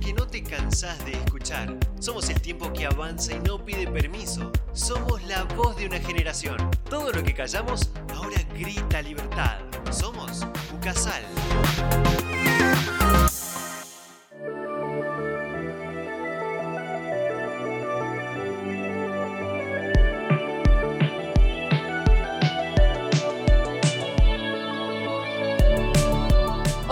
que no te cansás de escuchar. Somos el tiempo que avanza y no pide permiso. Somos la voz de una generación. Todo lo que callamos ahora grita libertad. Somos Ucasal.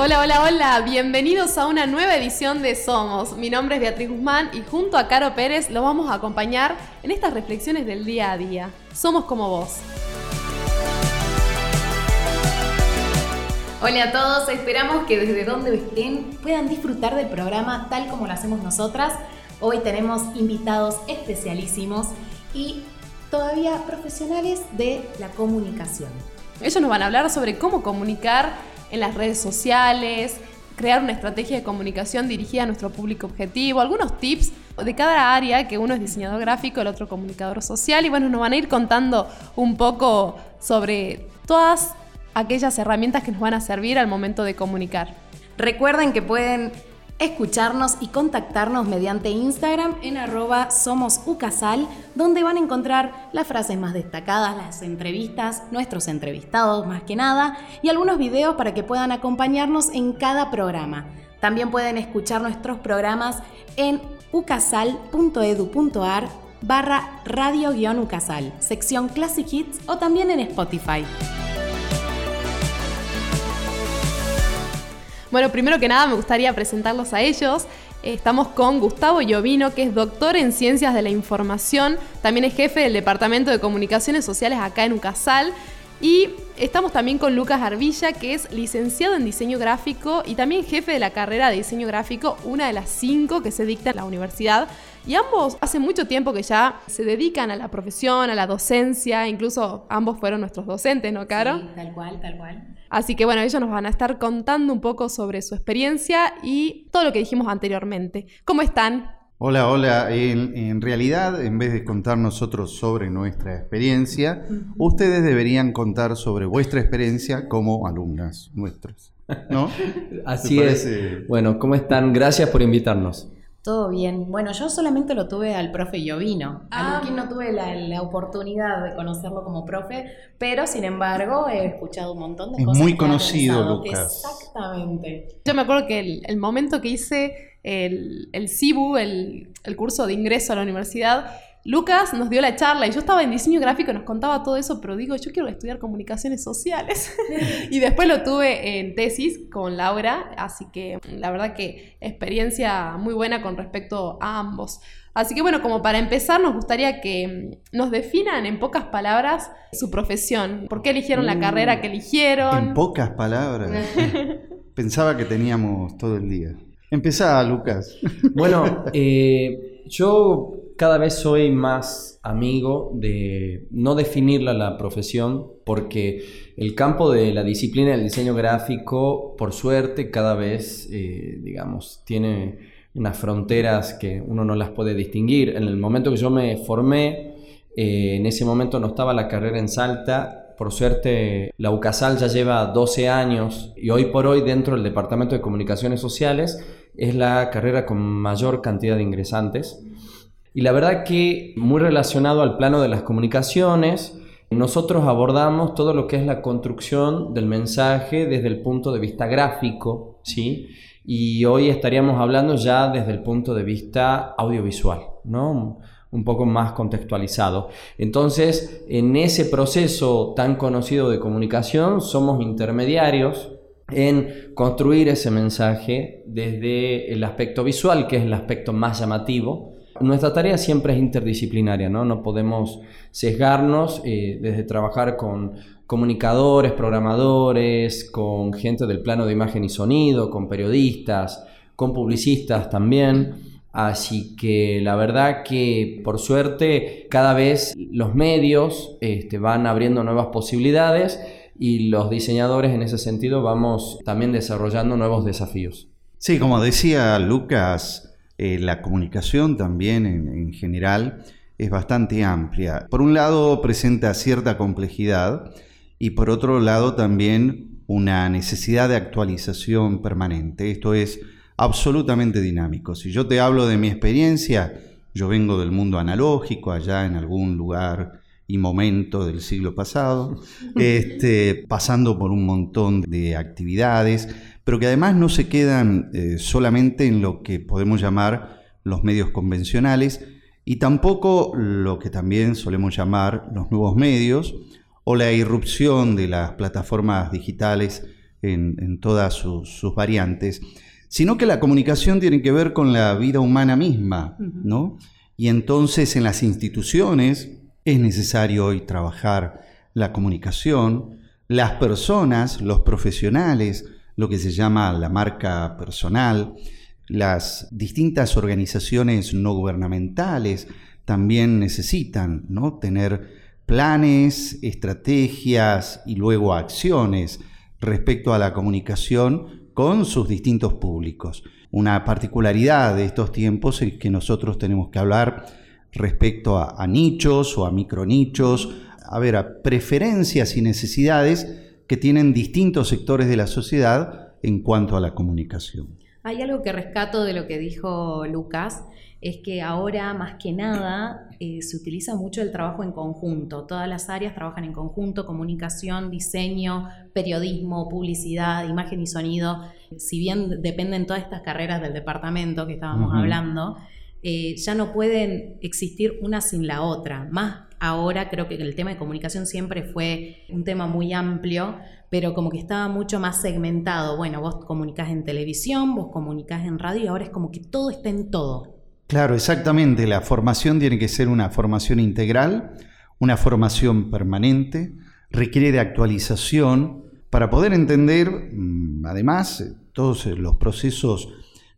Hola, hola, hola, bienvenidos a una nueva edición de Somos. Mi nombre es Beatriz Guzmán y junto a Caro Pérez lo vamos a acompañar en estas reflexiones del día a día. Somos como vos. Hola a todos, esperamos que desde donde estén puedan disfrutar del programa tal como lo hacemos nosotras. Hoy tenemos invitados especialísimos y todavía profesionales de la comunicación. Ellos nos van a hablar sobre cómo comunicar en las redes sociales, crear una estrategia de comunicación dirigida a nuestro público objetivo, algunos tips de cada área, que uno es diseñador gráfico, el otro comunicador social, y bueno, nos van a ir contando un poco sobre todas aquellas herramientas que nos van a servir al momento de comunicar. Recuerden que pueden escucharnos y contactarnos mediante Instagram en arroba somosucasal, donde van a encontrar las frases más destacadas, las entrevistas, nuestros entrevistados más que nada, y algunos videos para que puedan acompañarnos en cada programa. También pueden escuchar nuestros programas en ucasal.edu.ar barra radio-ucasal, sección Classic Hits o también en Spotify. Bueno, primero que nada me gustaría presentarlos a ellos. Estamos con Gustavo Llovino, que es doctor en Ciencias de la Información, también es jefe del Departamento de Comunicaciones Sociales acá en UCASAL. Y estamos también con Lucas Arvilla, que es licenciado en diseño gráfico y también jefe de la carrera de diseño gráfico, una de las cinco que se dicta en la universidad. Y ambos hace mucho tiempo que ya se dedican a la profesión, a la docencia, incluso ambos fueron nuestros docentes, ¿no, Caro? Sí, tal cual, tal cual. Así que bueno, ellos nos van a estar contando un poco sobre su experiencia y todo lo que dijimos anteriormente. ¿Cómo están? Hola, hola. En, realidad, en vez de contar nosotros sobre nuestra experiencia, ustedes deberían contar sobre vuestra experiencia como alumnas nuestras. ¿No? Así es. Bueno, ¿cómo están? Gracias por invitarnos. Todo bien. Bueno, yo solamente lo tuve al profe Llovino. A Ah. no tuve la, la oportunidad de conocerlo como profe, pero sin embargo he escuchado un montón de Es cosas. muy que ha conocido, realizado. Lucas. Exactamente. Yo me acuerdo que el, el momento que hice el, el CIBU, el, el curso de ingreso a la universidad, Lucas nos dio la charla y yo estaba en diseño gráfico y nos contaba todo eso, pero digo, yo quiero estudiar comunicaciones sociales. y después lo tuve en tesis con Laura, así que la verdad que experiencia muy buena con respecto a ambos. Así que bueno, como para empezar, nos gustaría que nos definan en pocas palabras su profesión. ¿Por qué eligieron la Mm. carrera que eligieron? En pocas palabras. Pensaba que teníamos todo el día. Empezá, Lucas. Bueno, eh, yo cada vez soy más amigo de no definirla la profesión, porque el campo de la disciplina del diseño gráfico, por suerte, cada vez, eh, digamos, tiene unas fronteras que uno no las puede distinguir. En el momento que yo me formé, eh, en ese momento no estaba la carrera en Salta. Por suerte, la UCASAL ya lleva 12 años y hoy por hoy dentro del Departamento de Comunicaciones Sociales es la carrera con mayor cantidad de ingresantes. Y la verdad que muy relacionado al plano de las comunicaciones, nosotros abordamos todo lo que es la construcción del mensaje desde el punto de vista gráfico, ¿sí? Y hoy estaríamos hablando ya desde el punto de vista audiovisual, ¿no? Un poco más contextualizado. Entonces, en ese proceso tan conocido de comunicación, somos intermediarios en construir ese mensaje desde el aspecto visual, que es el aspecto más llamativo. Nuestra tarea siempre es interdisciplinaria, ¿no? No podemos sesgarnos eh, desde trabajar con comunicadores, programadores, con gente del plano de imagen y sonido, con periodistas, con publicistas también. Así que la verdad que por suerte cada vez los medios este, van abriendo nuevas posibilidades y los diseñadores en ese sentido vamos también desarrollando nuevos desafíos. Sí, como decía Lucas, eh, la comunicación también en, en general es bastante amplia. Por un lado presenta cierta complejidad y por otro lado también una necesidad de actualización permanente. Esto es, absolutamente dinámicos. Si yo te hablo de mi experiencia, yo vengo del mundo analógico, allá en algún lugar y momento del siglo pasado, este, pasando por un montón de actividades, pero que además no se quedan eh, solamente en lo que podemos llamar los medios convencionales y tampoco lo que también solemos llamar los nuevos medios o la irrupción de las plataformas digitales en, todas sus, sus, variantes, sino que la comunicación tiene que ver con la vida humana misma, ¿no? Y entonces en las instituciones, es necesario hoy trabajar la comunicación, las personas, los profesionales, lo que se llama la marca personal, las distintas organizaciones no gubernamentales también necesitan ¿no? tener planes, estrategias y luego acciones respecto a la comunicación con sus distintos públicos. Una particularidad de estos tiempos es que nosotros tenemos que hablar respecto a, nichos o a micronichos, a ver, a preferencias y necesidades que tienen distintos sectores de la sociedad en cuanto a la comunicación. Hay algo que rescato de lo que dijo Lucas, es que ahora más que nada eh, se utiliza mucho el trabajo en conjunto. Todas las áreas trabajan en conjunto, comunicación, diseño, periodismo, publicidad, imagen y sonido. Si bien dependen todas estas carreras del departamento que estábamos hablando, eh, ya no pueden existir una sin la otra. Más ahora creo que el tema de comunicación siempre fue un tema muy amplio, pero como que estaba mucho más segmentado. Bueno, vos comunicás en televisión, vos comunicás en radio y ahora es como que todo está en todo. Claro, exactamente. La formación tiene que ser una formación integral, una formación permanente, requiere de actualización para poder entender, mm, además, todos los procesos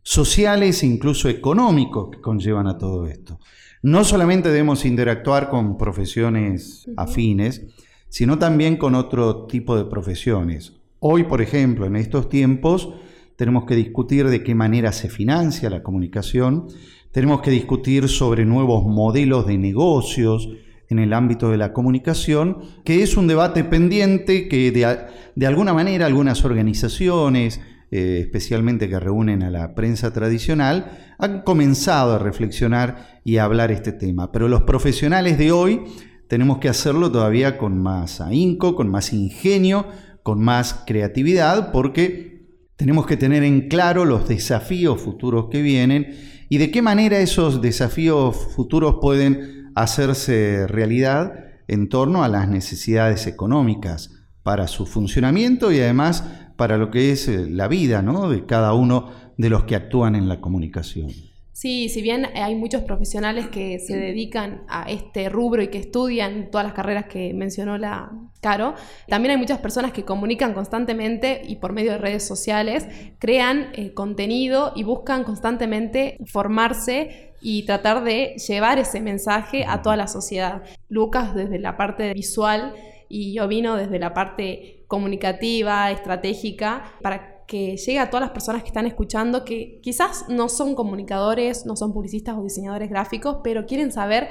sociales e incluso económicos que conllevan a todo esto. No solamente debemos interactuar con profesiones afines, sino también con otro tipo de profesiones. Hoy, por ejemplo, en estos tiempos, tenemos que discutir de qué manera se financia la comunicación, tenemos que discutir sobre nuevos modelos de negocios en el ámbito de la comunicación, que es un debate pendiente que de, de alguna manera algunas organizaciones, eh, especialmente que reúnen a la prensa tradicional, han comenzado a reflexionar y a hablar este tema. Pero los profesionales de hoy tenemos que hacerlo todavía con más ahínco, con más ingenio, con más creatividad, porque tenemos que tener en claro los desafíos futuros que vienen y de qué manera esos desafíos futuros pueden hacerse realidad en torno a las necesidades económicas para su funcionamiento y además para lo que es eh, la vida ¿no? de cada uno de los que actúan en la comunicación. Sí, si bien hay muchos profesionales que se dedican a este rubro y que estudian todas las carreras que mencionó la Caro, también hay muchas personas que comunican constantemente y por medio de redes sociales crean eh, contenido y buscan constantemente formarse y tratar de llevar ese mensaje a toda la sociedad. Lucas desde la parte visual y yo vino desde la parte comunicativa, estratégica, para que llegue a todas las personas que están escuchando, que quizás no son comunicadores, no son publicistas o diseñadores gráficos, pero quieren saber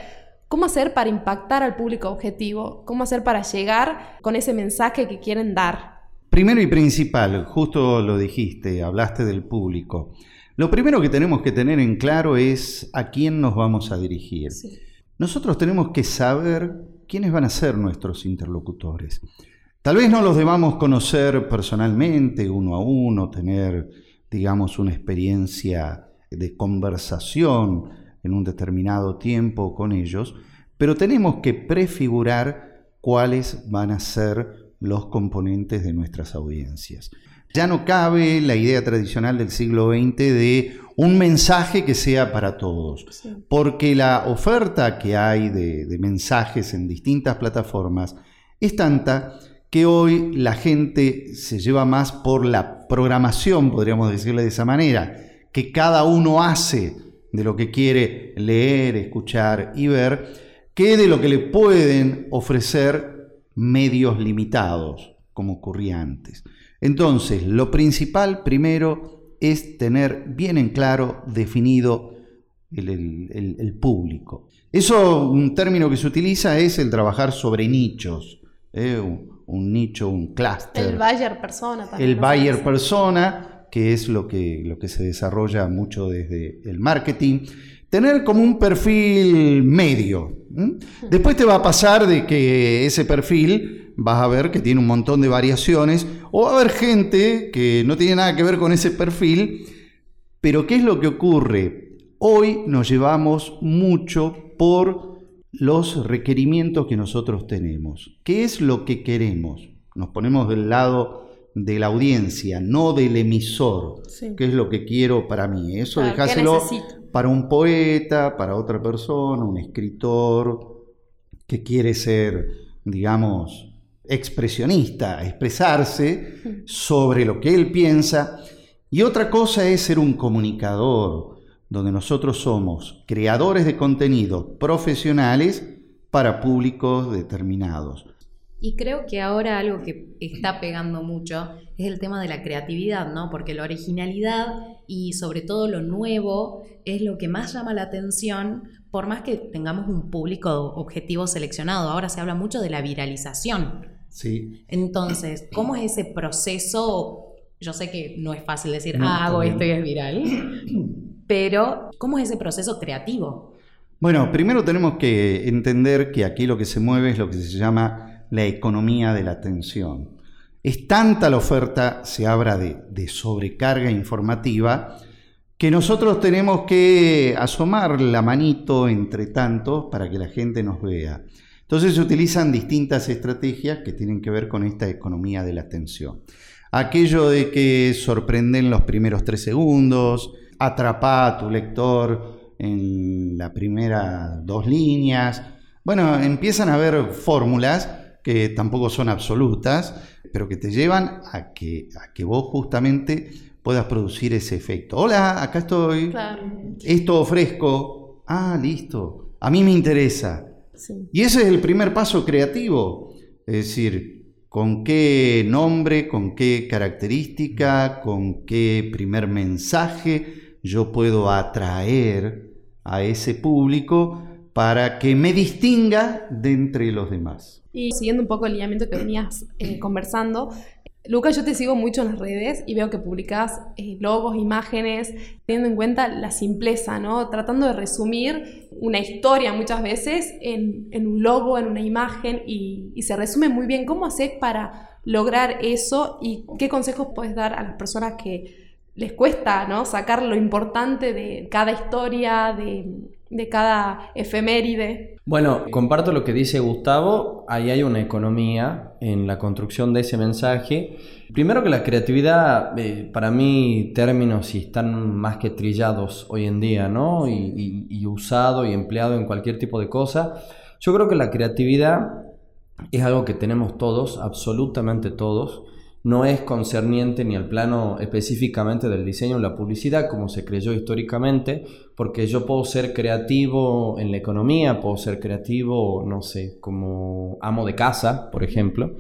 cómo hacer para impactar al público objetivo, cómo hacer para llegar con ese mensaje que quieren dar. Primero y principal, justo lo dijiste, hablaste del público. Lo primero que tenemos que tener en claro es a quién nos vamos a dirigir. Nosotros tenemos que saber quiénes van a ser nuestros interlocutores. Tal vez no los debamos conocer personalmente, uno a uno, tener, digamos, una experiencia de conversación en un determinado tiempo con ellos, pero tenemos que prefigurar cuáles van a ser los componentes de nuestras audiencias. Ya no cabe la idea tradicional del siglo XX de un mensaje que sea para todos, porque la oferta que hay de, de mensajes en distintas plataformas es tanta que hoy la gente se lleva más por la programación, podríamos decirle de esa manera, que cada uno hace de lo que quiere leer, escuchar y ver, que de lo que le pueden ofrecer medios limitados, como ocurría antes. Entonces, lo principal primero es tener bien en claro definido el, público. Eso, un término que se utiliza es el trabajar sobre nichos. ¿Eh? un nicho, un clúster. El Bayer persona también. El Bayer persona, que es lo que, lo que se desarrolla mucho desde el marketing. Tener como un perfil medio. Después te va a pasar de que ese perfil vas a ver que tiene un montón de variaciones o va a haber gente que no tiene nada que ver con ese perfil, pero ¿qué es lo que ocurre? Hoy nos llevamos mucho por los requerimientos que nosotros tenemos. ¿Qué es lo que queremos? Nos ponemos del lado de la audiencia, no del emisor. ¿Qué es lo que quiero para mí? Eso dejáselo para un poeta, para otra persona, un escritor que quiere ser, digamos, expresionista, expresarse sobre lo que él piensa. Y otra cosa es ser un comunicador, donde nosotros somos creadores de contenido profesionales para públicos determinados. Y creo que ahora algo que está pegando mucho es el tema de la creatividad, ¿no? Porque la originalidad y sobre todo lo nuevo es lo que más llama la atención, por más que tengamos un público objetivo seleccionado. Ahora se habla mucho de la viralización. Sí. Entonces, ¿cómo es ese proceso? Yo sé que no es fácil decir, ah, hago esto y es viral, pero ¿cómo es ese proceso creativo? Bueno, primero tenemos que entender que aquí lo que se mueve es lo que se llama la economía de la atención. Es tanta la oferta, se habla de, sobrecarga informativa, que nosotros tenemos que asomar la manito entre tantos para que la gente nos vea. Entonces se utilizan distintas estrategias que tienen que ver con esta economía de la atención. Aquello de que sorprenden los primeros tres segundos, atrapa a tu lector en la primera dos líneas. Bueno, empiezan a haber fórmulas que tampoco son absolutas, pero que te llevan a que, a que vos justamente puedas producir ese efecto. Hola, acá estoy. Esto ofrezco. Ah, listo. A mí me interesa. Y ese es el primer paso creativo. Es decir, con qué nombre, con qué característica, con qué primer mensaje yo puedo atraer a ese público para que me distinga de entre los demás. Y siguiendo un poco el lineamiento que venías eh, conversando, Lucas, yo te sigo mucho en las redes y veo que publicas eh, logos, imágenes, teniendo en cuenta la simpleza, ¿no? Tratando de resumir una historia muchas veces en, un logo, en una imagen y, y, se resume muy bien. ¿Cómo haces para lograr eso y qué consejos puedes dar a las personas que les cuesta, ¿no? Sacar lo importante de cada historia, de cada efeméride. Bueno, comparto lo que dice Gustavo, ahí hay una economía en la construcción de ese mensaje. Primero que la creatividad, eh, para mí términos y están más que trillados hoy en día, ¿no? Y, y usado y empleado en cualquier tipo de cosa. Yo creo que la creatividad es algo que tenemos todos, absolutamente todos no es concerniente ni al plano específicamente del diseño o la publicidad como se creyó históricamente, porque yo puedo ser creativo en la economía, puedo ser creativo, no sé, como amo de casa, por ejemplo.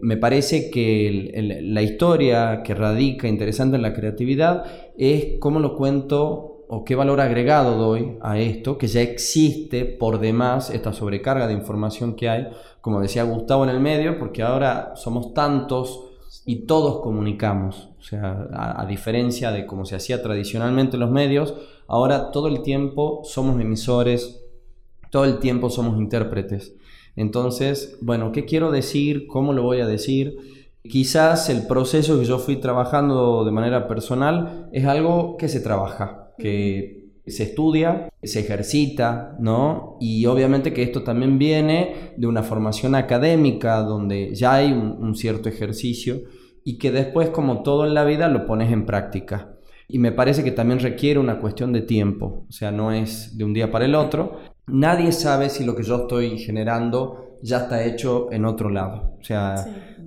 Me parece que la historia que radica interesante en la creatividad es cómo lo cuento o qué valor agregado doy a esto, que ya existe por demás esta sobrecarga de información que hay, como decía Gustavo en el medio, porque ahora somos tantos y todos comunicamos. O sea, a, diferencia de como se hacía tradicionalmente en los medios, ahora todo el tiempo somos emisores, todo el tiempo somos intérpretes. Entonces, bueno, ¿qué quiero decir? ¿Cómo lo voy a decir? Quizás el proceso que yo fui trabajando de manera personal es algo que se trabaja, que se estudia, se ejercita, ¿no? Y obviamente que esto también viene de una formación académica donde ya hay un cierto ejercicio y que después, como todo en la vida, lo pones en práctica. Y me parece que también requiere una cuestión de tiempo, o sea, no es de un día para el otro. Nadie sabe si lo que yo estoy generando ya está hecho en otro lado. O sea,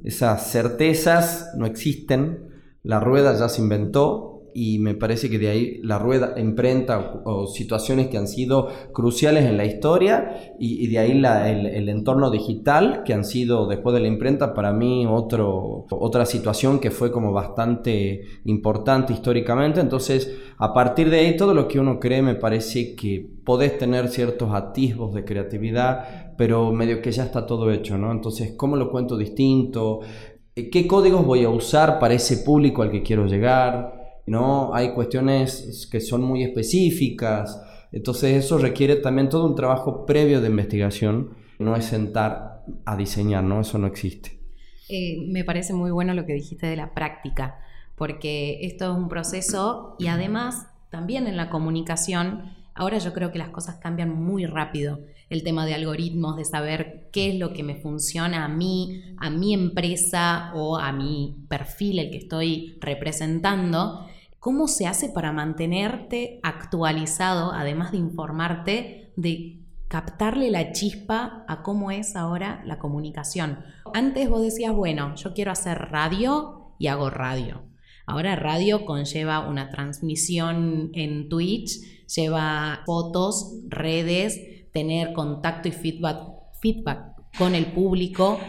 esas certezas no existen, la rueda ya se inventó, y me parece que de ahí la rueda imprenta o, situaciones que han sido cruciales en la historia y, de ahí el, entorno digital que han sido después de la imprenta para mí otro, otra situación que fue como bastante importante históricamente. Entonces, a partir de ahí todo lo que uno cree me parece que podés tener ciertos atisbos de creatividad, pero medio que ya está todo hecho, ¿no? Entonces, ¿cómo lo cuento distinto? ¿Qué códigos voy a usar para ese público al que quiero llegar? ¿No? Hay cuestiones que son muy específicas, entonces eso requiere también todo un trabajo previo de investigación, no es sentar a diseñar, ¿no? Eso no existe. Eh, me parece muy bueno lo que dijiste de la práctica, porque esto es un proceso y además también en la comunicación, ahora yo creo que las cosas cambian muy rápido. El tema de algoritmos, de saber qué es lo que me funciona a mí, a mi empresa o a mi perfil, el que estoy representando. ¿Cómo se hace para mantenerte actualizado, además de informarte, de captarle la chispa a cómo es ahora la comunicación. Antes vos decías, bueno, yo quiero hacer radio y hago radio. Ahora radio conlleva una transmisión en Twitch, lleva fotos, redes, tener contacto y feedback, feedback con el público.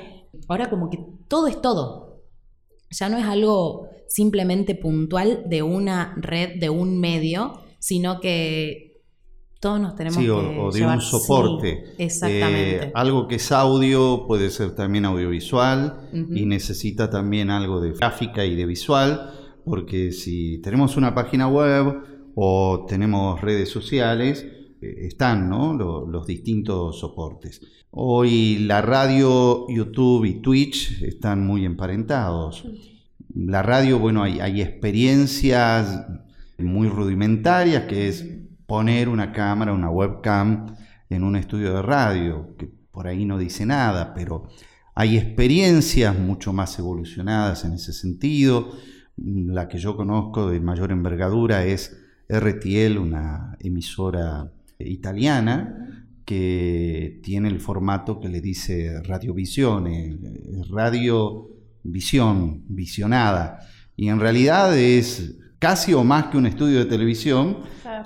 Ahora como que todo es todo. Ya no es algo simplemente puntual de una red, de un medio, sino que todos nos tenemos sí, que o, de un soporte. exactamente. Eh, algo que es audio puede ser también audiovisual y necesita también algo de gráfica y de visual, porque si tenemos una página web o tenemos redes sociales, están ¿no? los distintos soportes. Hoy la radio, YouTube y Twitch están muy emparentados. La radio, bueno, hay, hay experiencias muy rudimentarias, que es poner una cámara, una webcam en un estudio de radio, que por ahí no dice nada, pero hay experiencias mucho más evolucionadas en ese sentido. La que yo conozco de mayor envergadura es RTL, una emisora italiana que tiene el formato que le dice radiovisione, radio visión, visionada. Y en realidad es casi o más que un estudio de televisión,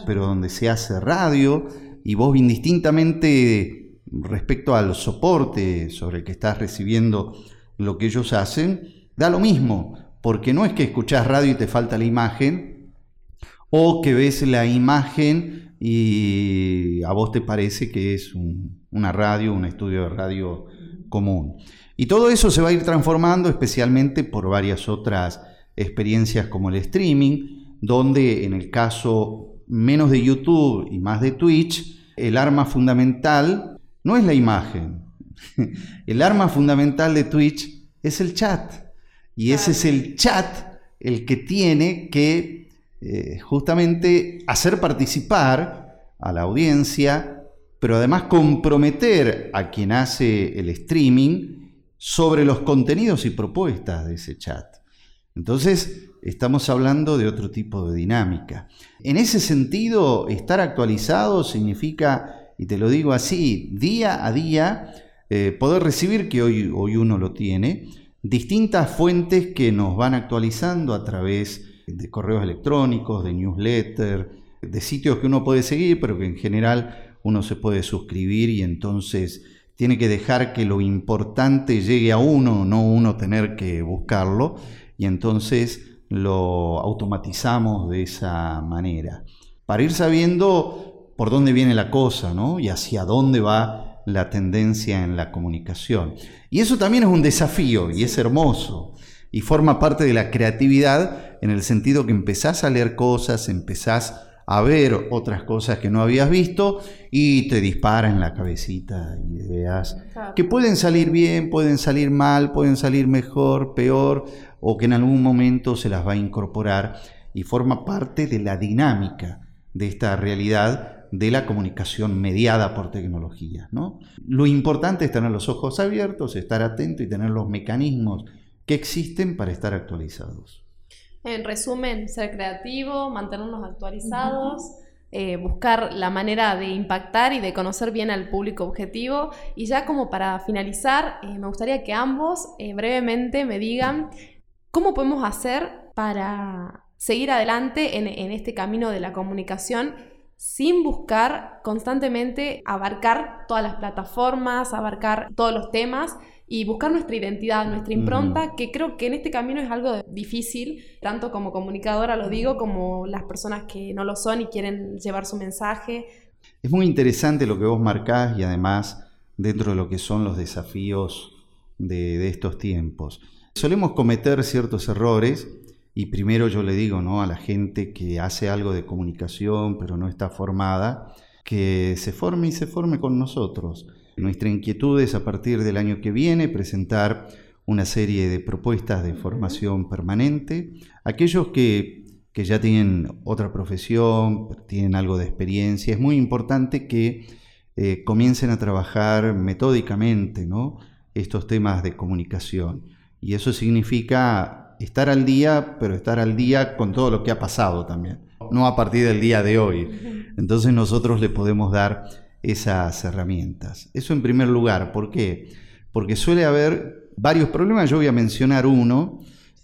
pero donde se hace radio y vos indistintamente respecto al soporte sobre el que estás recibiendo lo que ellos hacen, da lo mismo, porque no es que escuchás radio y te falta la imagen, o que ves la imagen y a vos te parece que es una radio, un estudio de radio común. Y todo eso se va a ir transformando especialmente por varias otras experiencias como el streaming, donde en el caso menos de YouTube y más de Twitch, el arma fundamental no es la imagen. El arma fundamental de Twitch es el chat. Y ese es el chat el que tiene que eh, justamente hacer participar a la audiencia, pero además comprometer a quien hace el streaming sobre los contenidos y propuestas de ese chat. Entonces, estamos hablando de otro tipo de dinámica. En ese sentido, estar actualizado significa, y te lo digo así, día a día, eh, poder recibir, que hoy, hoy uno lo tiene, distintas fuentes que nos van actualizando a través de correos electrónicos, de newsletter, de sitios que uno puede seguir, pero que en general uno se puede suscribir y entonces tiene que dejar que lo importante llegue a uno, no uno tener que buscarlo y entonces lo automatizamos de esa manera. Para ir sabiendo por dónde viene la cosa, ¿no? Y hacia dónde va la tendencia en la comunicación. Y eso también es un desafío y es hermoso. Y forma parte de la creatividad en el sentido que empezás a leer cosas, empezás a ver otras cosas que no habías visto y te dispara en la cabecita ideas que pueden salir bien, pueden salir mal, pueden salir mejor, peor, o que en algún momento se las va a incorporar y forma parte de la dinámica de esta realidad de la comunicación mediada por tecnología. ¿no? Lo importante es tener los ojos abiertos, estar atento y tener los mecanismos que existen para estar actualizados. En resumen, ser creativo, mantenernos actualizados, eh, buscar la manera de impactar y de conocer bien al público objetivo. Y ya como para finalizar, eh, me gustaría que ambos eh, brevemente me digan cómo podemos hacer para seguir adelante en, en este camino de la comunicación sin buscar constantemente abarcar todas las plataformas, abarcar todos los temas, y buscar nuestra identidad, nuestra impronta, que creo que en este camino es algo difícil, tanto como comunicadora lo digo, como las personas que no lo son y quieren llevar su mensaje. Es muy interesante lo que vos marcás y además dentro de lo que son los desafíos de, de estos tiempos. Solemos cometer ciertos errores Y primero yo le digo ¿no? a la gente que hace algo de comunicación pero no está formada, que se forme y se forme con nosotros. Nuestra inquietud es a partir del año que viene presentar una serie de propuestas de formación permanente. Aquellos que, ya tienen otra profesión, tienen algo de experiencia, es muy importante que eh, comiencen a trabajar metódicamente ¿no? estos temas de comunicación. Y eso significa estar al día, pero estar al día con todo lo que ha pasado también, no a partir del día de hoy. Entonces nosotros le podemos dar esas herramientas. Eso en primer lugar, ¿por qué? Porque suele haber varios problemas, yo voy a mencionar uno,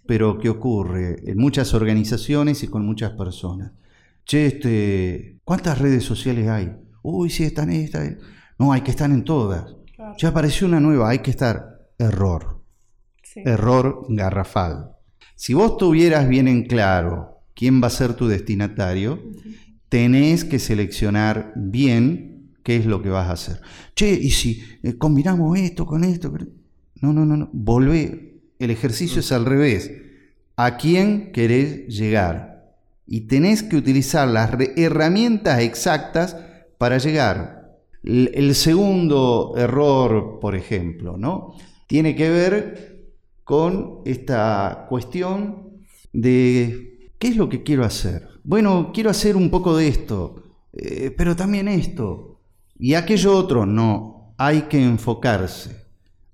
pero ¿qué ocurre en muchas organizaciones y con muchas personas? Che, este, ¿cuántas redes sociales hay? Uy, sí, están estas. No, hay que estar en todas. Ya apareció una nueva, hay que estar. Error. Error garrafal. Si vos tuvieras bien en claro quién va a ser tu destinatario, tenés que seleccionar bien qué es lo que vas a hacer. Che, y si eh, combinamos esto con esto. No, no, no, no. Volvé. El ejercicio es al revés. ¿A quién querés llegar? Y tenés que utilizar las herramientas exactas para llegar. El segundo error, por ejemplo, ¿no? Tiene que ver con esta cuestión de ¿qué es lo que quiero hacer? Bueno, quiero hacer un poco de esto, eh, pero también esto. Y aquello otro, no, hay que enfocarse.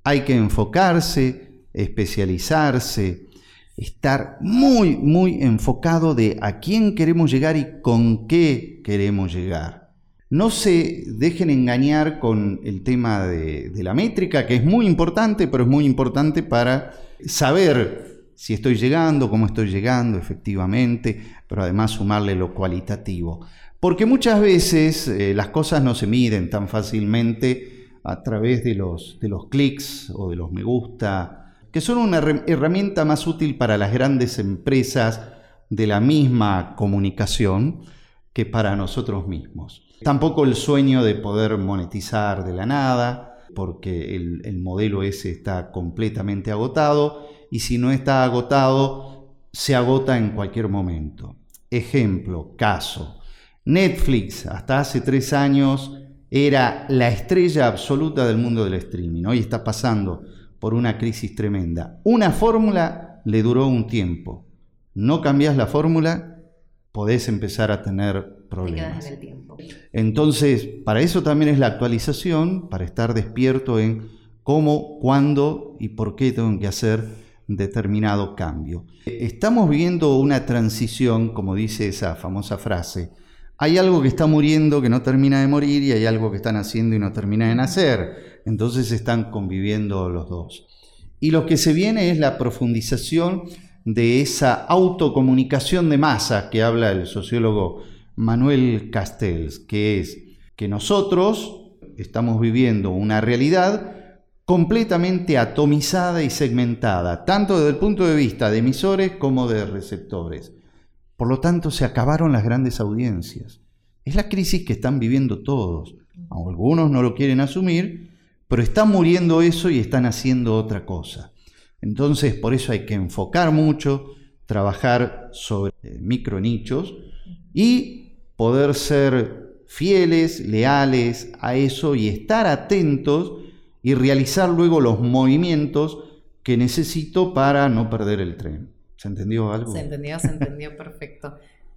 Hay que enfocarse, especializarse, estar muy, muy enfocado de a quién queremos llegar y con qué queremos llegar. No se dejen engañar con el tema de, la métrica, que es muy importante, pero es muy importante para saber si estoy llegando, cómo estoy llegando efectivamente, pero además sumarle lo cualitativo. Porque muchas veces eh, las cosas no se miden tan fácilmente a través de los, clics o de los me gusta, que son una herramienta más útil para las grandes empresas de la misma comunicación que para nosotros mismos. Tampoco el sueño de poder monetizar de la nada, porque el, el modelo ese está completamente agotado y si no está agotado, se agota en cualquier momento. Ejemplo, caso. Netflix hasta hace tres años era la estrella absoluta del mundo del streaming. Hoy está pasando por una crisis tremenda. Una fórmula le duró un tiempo. No cambias la fórmula, podés empezar a tener problemas. Entonces, para eso también es la actualización, para estar despierto en cómo, cuándo y por qué tengo que hacer determinado cambio. Estamos viviendo una transición, como dice esa famosa frase, hay algo que está muriendo que no termina de morir y hay algo que están haciendo y no termina de nacer. Entonces están conviviendo los dos. Y lo que se viene es la profundización de esa autocomunicación de masa que habla el sociólogo Manuel Castells, que es que nosotros estamos viviendo una realidad completamente atomizada y segmentada, tanto desde el punto de vista de emisores como de receptores. Por lo tanto, se acabaron las grandes audiencias. Es la crisis que están viviendo todos. Algunos no lo quieren asumir, pero están muriendo eso y están haciendo otra cosa. Entonces, por eso hay que enfocar mucho, trabajar sobre eh, micro nichos y poder ser fieles, leales a eso y estar atentos y realizar luego los movimientos que necesito para no perder el tren. ¿Se entendió algo? Se entendió, se entendió perfecto.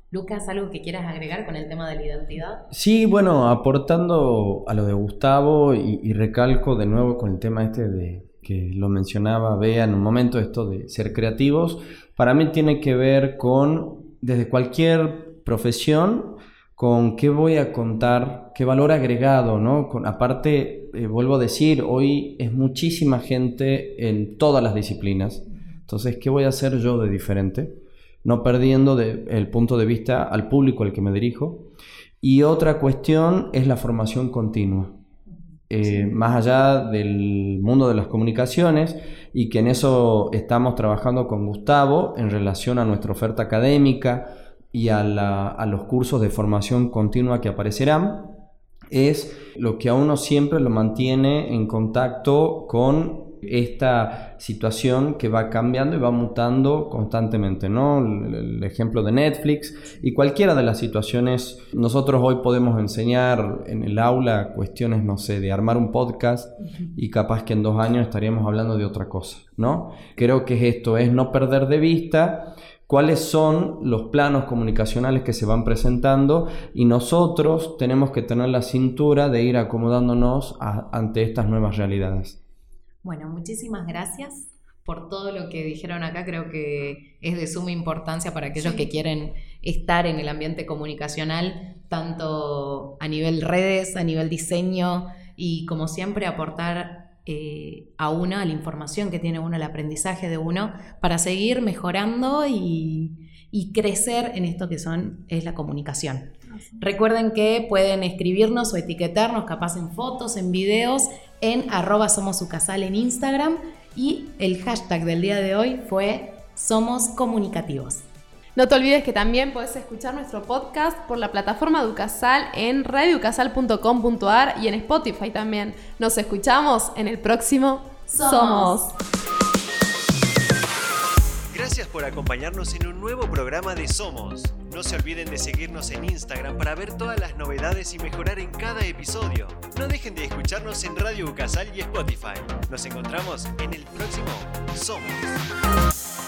Lucas, ¿algo que quieras agregar con el tema de la identidad? Sí, bueno, aportando a lo de Gustavo y, recalco de nuevo con el tema este de que lo mencionaba Bea en un momento, esto de ser creativos, para mí tiene que ver con, desde cualquier profesión, con qué voy a contar, qué valor agregado, ¿no? Con, aparte, eh, vuelvo a decir, hoy es muchísima gente en todas las disciplinas, entonces, ¿qué voy a hacer yo de diferente? No perdiendo el punto de vista al público al que me dirijo. Y otra cuestión es la formación continua. Eh, más allá del mundo de las comunicaciones y que en eso estamos trabajando con Gustavo en relación a nuestra oferta académica y a, a los cursos de formación continua que aparecerán, es lo que a uno siempre lo mantiene en contacto con esta situación que va cambiando y va mutando constantemente, ¿no? El, el, ejemplo de Netflix y cualquiera de las situaciones, nosotros hoy podemos enseñar en el aula cuestiones, no sé, de armar un podcast y capaz que en dos años estaríamos hablando de otra cosa, ¿no? Creo que esto, es no perder de vista cuáles son los planos comunicacionales que se van presentando y nosotros tenemos que tener la cintura de ir acomodándonos ante estas nuevas realidades. Bueno, muchísimas gracias por todo lo que dijeron acá. Creo que es de suma importancia para aquellos que quieren estar en el ambiente comunicacional, tanto a nivel redes, a nivel diseño y como siempre aportar eh, a uno, a la información que tiene uno, el aprendizaje de uno, para seguir mejorando y, crecer en esto que son, es la comunicación. Recuerden que pueden escribirnos o etiquetarnos, capaz en fotos, en videos, en arroba somos en Instagram y el hashtag del día de hoy fue Somos Comunicativos. No te olvides que también puedes escuchar nuestro podcast por la plataforma Ducasal en radioducasal.com.ar y en Spotify también. Nos escuchamos en el próximo Somos. Gracias por acompañarnos en un nuevo programa de Somos. No se olviden de seguirnos en Instagram para ver todas las novedades y mejorar en cada episodio. No dejen de escucharnos en Radio Ducasal y Spotify. Nos encontramos en el próximo Somos.